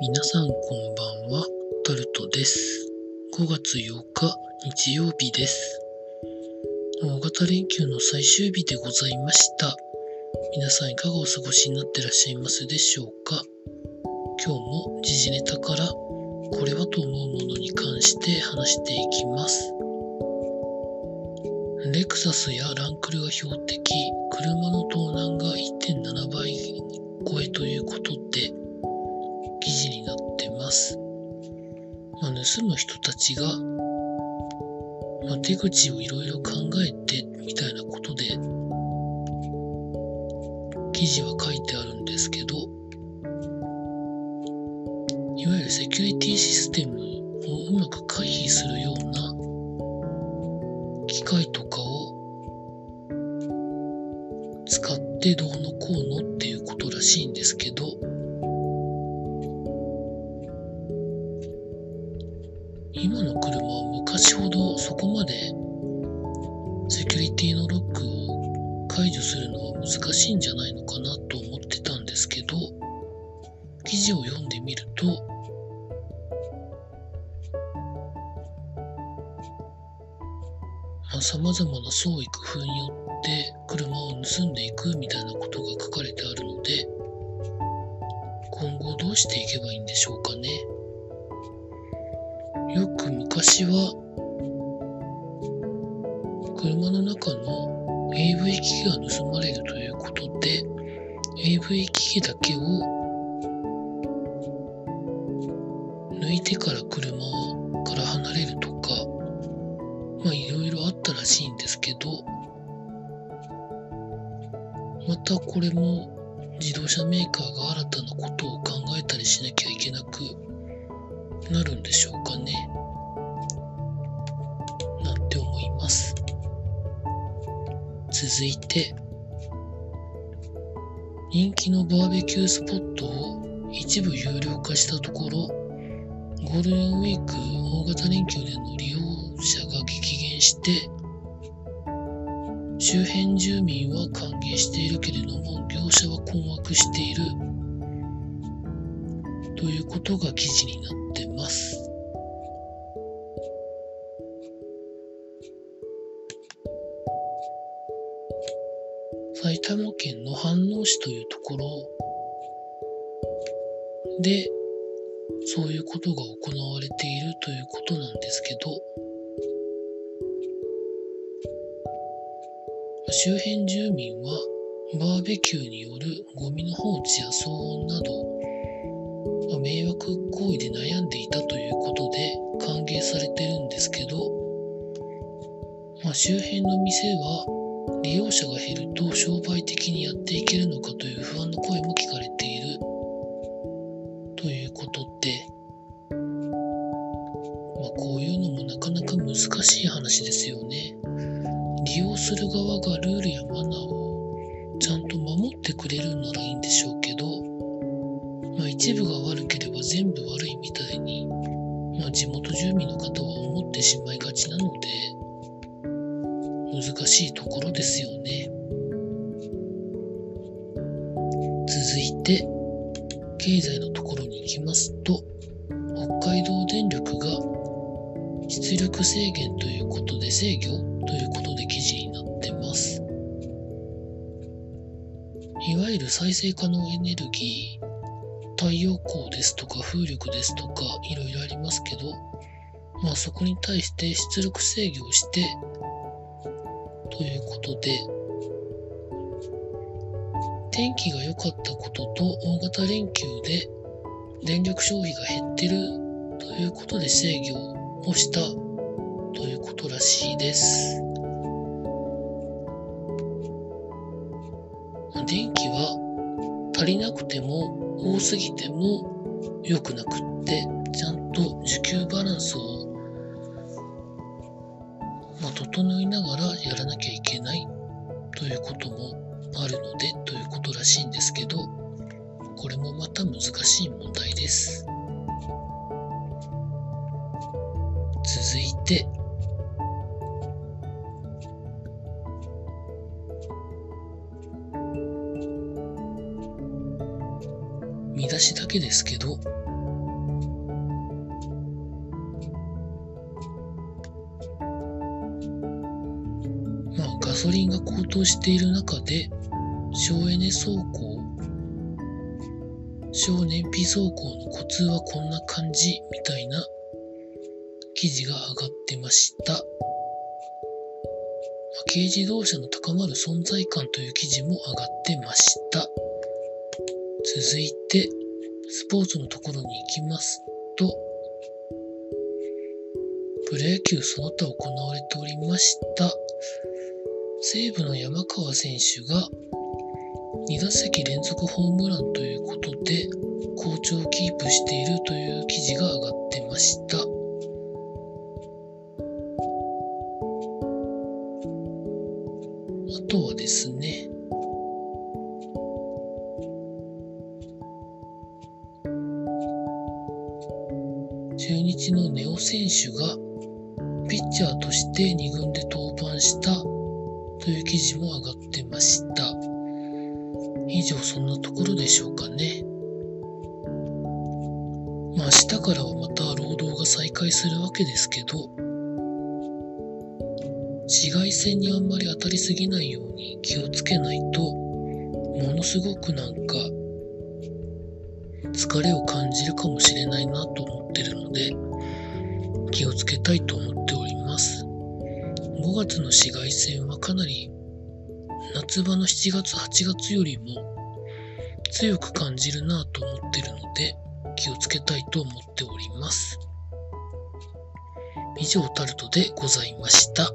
皆さんこんばんは、タルトです。5月8日日曜日です。大型連休の最終日でございました。皆さんいかがお過ごしになってらっしゃいますでしょうか？今日も時事ネタからこれはと思うものに関して話していきます。レクサスやランクルが標的、車の盗難が1.7倍超えということで盗む人たちが、まあ、手口をいろいろ考えてみたいなことで記事は書いてあるんですけど、いわゆるセキュリティシステムをうまく回避するような機械とかを使ってどうのこうのっていうことらしいんですけど、は昔ほどそこまでセキュリティのロックを解除するのは難しいんじゃないのかなと思ってたんですけど、記事を読んでみるとさ、まあ、様々な創意工夫によって車を盗んでいくみたいなことが書かれてあるので、今後どうしていけばいいんでしょうかね。よく昔は車の中の AV 機器が盗まれるということで AV 機器だけを抜いてから車から離れるとかまあいろいろあったらしいんですけどまたこれも自動車メーカーが新たなことを考えたりしなきゃいけなくなるんでしょう続いて、人気のバーベキュースポットを一部有料化したところ、ゴールデンウィーク大型連休での利用者が激減して、周辺住民は歓迎しているけれども、業者は困惑しているということが記事になってます。玉県の飯能市というところでそういうことが行われているということなんですけど周辺住民はバーベキューによるゴミの放置や騒音など迷惑行為で悩んでいたということで歓迎されてるんですけど、まあ、周辺の店は利用者が減ると商売ところですよね。続いて経済のところに行きますと北海道電力が出力制限ということで制御ということで記事になってます。いわゆる再生可能エネルギー太陽光ですとか風力ですとかいろいろありますけど、まあそこに対して出力制御をしてということで、天気が良かったことと大型連休で電力消費が減ってるということで制御をしたということらしいです。電気は足りなくても多すぎても良くなくってちゃんと需給バランスを、まあ、整いながらやらなきゃいけないということもあるのでということらしいんですけどこれもまた難しい問題です。続いて見出しだけですけどソリンが高騰している中で、省エネ走行、省燃費走行のコツはこんな感じみたいな記事が上がってました。軽自動車の高まる存在感という記事も上がってました。続いて、スポーツのところに行きますと、プロ野球その他行われておりました。西武の山川選手が2打席連続ホームランということで好調をキープしているという記事が上がってました。あとはですね、中日のネオ選手がピッチャーとして2軍で登板したという記事も上がってました。以上そんなところでしょうかね。まあ明日からはまた労働が再開するわけですけど、紫外線にあんまり当たりすぎないように気をつけないと、ものすごくなんか疲れを感じるかもしれないなと思ってるので、気をつけたいと思っております。5月の紫外線はかなり夏場の7月8月よりも強く感じるなと思ってるので気をつけたいと思っております。以上タルトでございました。